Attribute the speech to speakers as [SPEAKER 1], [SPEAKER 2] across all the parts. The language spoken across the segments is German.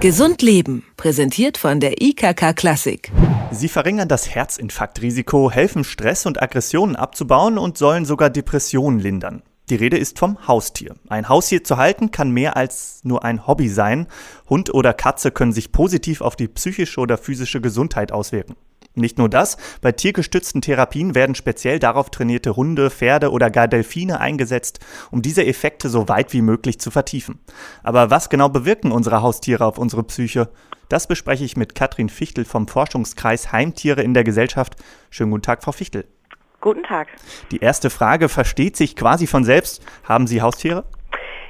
[SPEAKER 1] Gesund Leben, präsentiert von der IKK Klassik.
[SPEAKER 2] Sie verringern das Herzinfarktrisiko, helfen Stress und Aggressionen abzubauen und sollen sogar Depressionen lindern. Die Rede ist vom Haustier. Ein Haustier zu halten kann mehr als nur ein Hobby sein. Hund oder Katze können sich positiv auf die psychische oder physische Gesundheit auswirken. Nicht nur das, bei tiergestützten Therapien werden speziell darauf trainierte Hunde, Pferde oder gar Delfine eingesetzt, um diese Effekte so weit wie möglich zu vertiefen. Aber was genau bewirken unsere Haustiere auf unsere Psyche? Das bespreche ich mit Katrin Fichtel vom Forschungskreis Heimtiere in der Gesellschaft. Schönen guten Tag, Frau Fichtel.
[SPEAKER 3] Guten Tag.
[SPEAKER 2] Die erste Frage versteht sich quasi von selbst. Haben Sie Haustiere?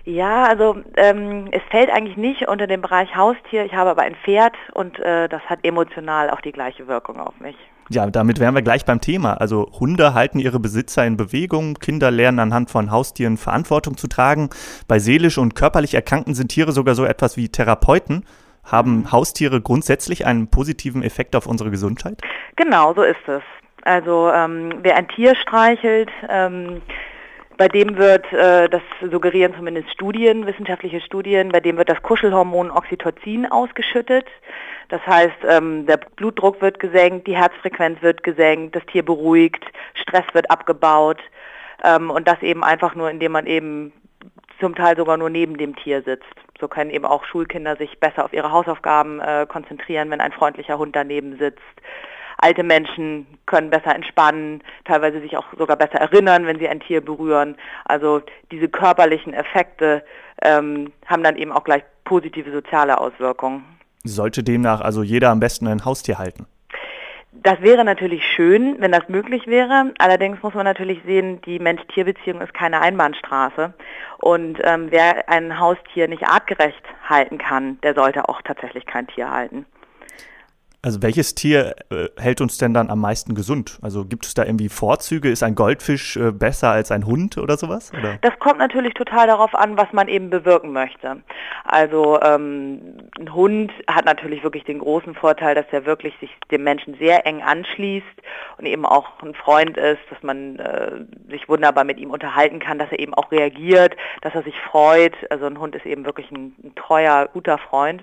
[SPEAKER 3] Ja, also ähm, es fällt eigentlich nicht unter den Bereich Haustier. Ich habe aber ein Pferd und äh, das hat emotional auch die gleiche Wirkung auf mich.
[SPEAKER 2] Ja, damit wären wir gleich beim Thema. Also Hunde halten ihre Besitzer in Bewegung, Kinder lernen anhand von Haustieren Verantwortung zu tragen. Bei seelisch und körperlich Erkrankten sind Tiere sogar so etwas wie Therapeuten. Haben mhm. Haustiere grundsätzlich einen positiven Effekt auf unsere Gesundheit?
[SPEAKER 3] Genau, so ist es. Also ähm, wer ein Tier streichelt, ähm, bei dem wird, äh, das suggerieren zumindest Studien, wissenschaftliche Studien, bei dem wird das Kuschelhormon Oxytocin ausgeschüttet. Das heißt, ähm, der Blutdruck wird gesenkt, die Herzfrequenz wird gesenkt, das Tier beruhigt, Stress wird abgebaut ähm, und das eben einfach nur, indem man eben zum Teil sogar nur neben dem Tier sitzt. So können eben auch Schulkinder sich besser auf ihre Hausaufgaben äh, konzentrieren, wenn ein freundlicher Hund daneben sitzt. Alte Menschen können besser entspannen, teilweise sich auch sogar besser erinnern, wenn sie ein Tier berühren. Also diese körperlichen Effekte ähm, haben dann eben auch gleich positive soziale Auswirkungen.
[SPEAKER 2] Sollte demnach also jeder am besten ein Haustier halten?
[SPEAKER 3] Das wäre natürlich schön, wenn das möglich wäre. Allerdings muss man natürlich sehen, die Mensch-Tier-Beziehung ist keine Einbahnstraße. Und ähm, wer ein Haustier nicht artgerecht halten kann, der sollte auch tatsächlich kein Tier halten.
[SPEAKER 2] Also welches Tier äh, hält uns denn dann am meisten gesund? Also gibt es da irgendwie Vorzüge? Ist ein Goldfisch äh, besser als ein Hund oder sowas? Oder?
[SPEAKER 3] Das kommt natürlich total darauf an, was man eben bewirken möchte. Also ähm, ein Hund hat natürlich wirklich den großen Vorteil, dass er wirklich sich dem Menschen sehr eng anschließt und eben auch ein Freund ist, dass man äh, sich wunderbar mit ihm unterhalten kann, dass er eben auch reagiert, dass er sich freut. Also ein Hund ist eben wirklich ein, ein treuer, guter Freund.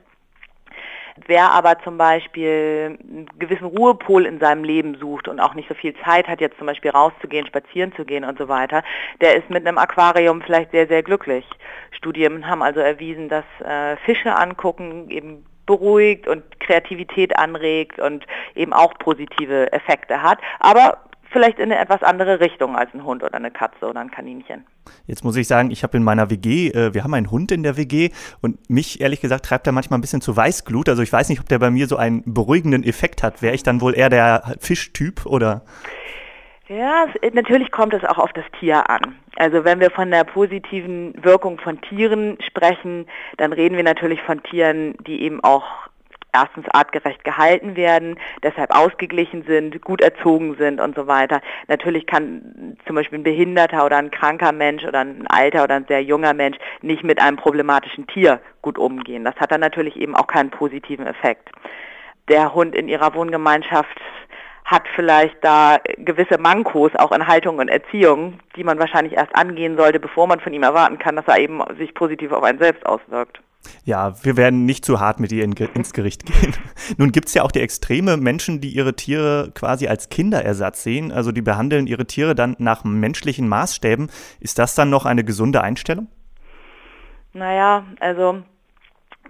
[SPEAKER 3] Wer aber zum Beispiel einen gewissen Ruhepol in seinem Leben sucht und auch nicht so viel Zeit hat, jetzt zum Beispiel rauszugehen, spazieren zu gehen und so weiter, der ist mit einem Aquarium vielleicht sehr, sehr glücklich. Studien haben also erwiesen, dass äh, Fische angucken eben beruhigt und Kreativität anregt und eben auch positive Effekte hat. Aber vielleicht in eine etwas andere Richtung als ein Hund oder eine Katze oder ein Kaninchen.
[SPEAKER 2] Jetzt muss ich sagen, ich habe in meiner WG, äh, wir haben einen Hund in der WG und mich ehrlich gesagt treibt er manchmal ein bisschen zu Weißglut. Also ich weiß nicht, ob der bei mir so einen beruhigenden Effekt hat. Wäre ich dann wohl eher der Fischtyp oder?
[SPEAKER 3] Ja, natürlich kommt es auch auf das Tier an. Also wenn wir von der positiven Wirkung von Tieren sprechen, dann reden wir natürlich von Tieren, die eben auch erstens artgerecht gehalten werden, deshalb ausgeglichen sind, gut erzogen sind und so weiter. Natürlich kann zum Beispiel ein behinderter oder ein kranker Mensch oder ein alter oder ein sehr junger Mensch nicht mit einem problematischen Tier gut umgehen. Das hat dann natürlich eben auch keinen positiven Effekt. Der Hund in ihrer Wohngemeinschaft hat vielleicht da gewisse Mankos auch in Haltung und Erziehung, die man wahrscheinlich erst angehen sollte, bevor man von ihm erwarten kann, dass er eben sich positiv auf einen selbst auswirkt.
[SPEAKER 2] Ja, wir werden nicht zu hart mit ihr in, ins Gericht gehen. Nun gibt es ja auch die extreme Menschen, die ihre Tiere quasi als Kinderersatz sehen. Also die behandeln ihre Tiere dann nach menschlichen Maßstäben. Ist das dann noch eine gesunde Einstellung?
[SPEAKER 3] Naja, also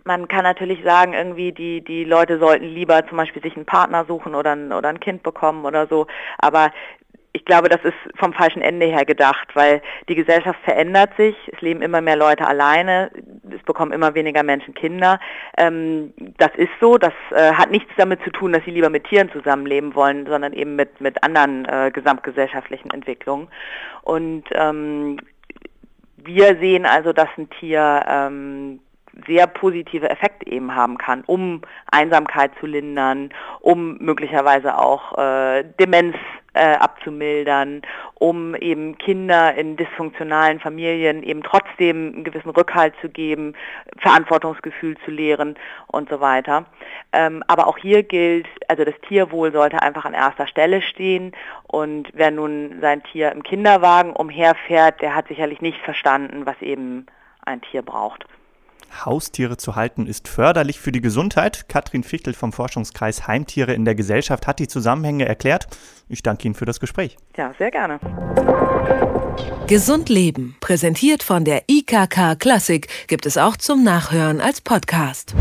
[SPEAKER 3] man kann natürlich sagen, irgendwie die, die Leute sollten lieber zum Beispiel sich einen Partner suchen oder ein, oder ein Kind bekommen oder so. Aber glaube, das ist vom falschen Ende her gedacht, weil die Gesellschaft verändert sich, es leben immer mehr Leute alleine, es bekommen immer weniger Menschen Kinder. Ähm, das ist so, das äh, hat nichts damit zu tun, dass sie lieber mit Tieren zusammenleben wollen, sondern eben mit, mit anderen äh, gesamtgesellschaftlichen Entwicklungen. Und ähm, wir sehen also, dass ein Tier ähm, sehr positive Effekte eben haben kann, um Einsamkeit zu lindern, um möglicherweise auch äh, Demenz äh, abzumildern, um eben Kinder in dysfunktionalen Familien eben trotzdem einen gewissen Rückhalt zu geben, Verantwortungsgefühl zu lehren und so weiter. Ähm, aber auch hier gilt, also das Tierwohl sollte einfach an erster Stelle stehen und wer nun sein Tier im Kinderwagen umherfährt, der hat sicherlich nicht verstanden, was eben ein Tier braucht.
[SPEAKER 2] Haustiere zu halten ist förderlich für die Gesundheit. Katrin Fichtel vom Forschungskreis Heimtiere in der Gesellschaft hat die Zusammenhänge erklärt. Ich danke Ihnen für das Gespräch.
[SPEAKER 3] Ja, sehr gerne.
[SPEAKER 1] Gesund Leben, präsentiert von der IKK Klassik, gibt es auch zum Nachhören als Podcast.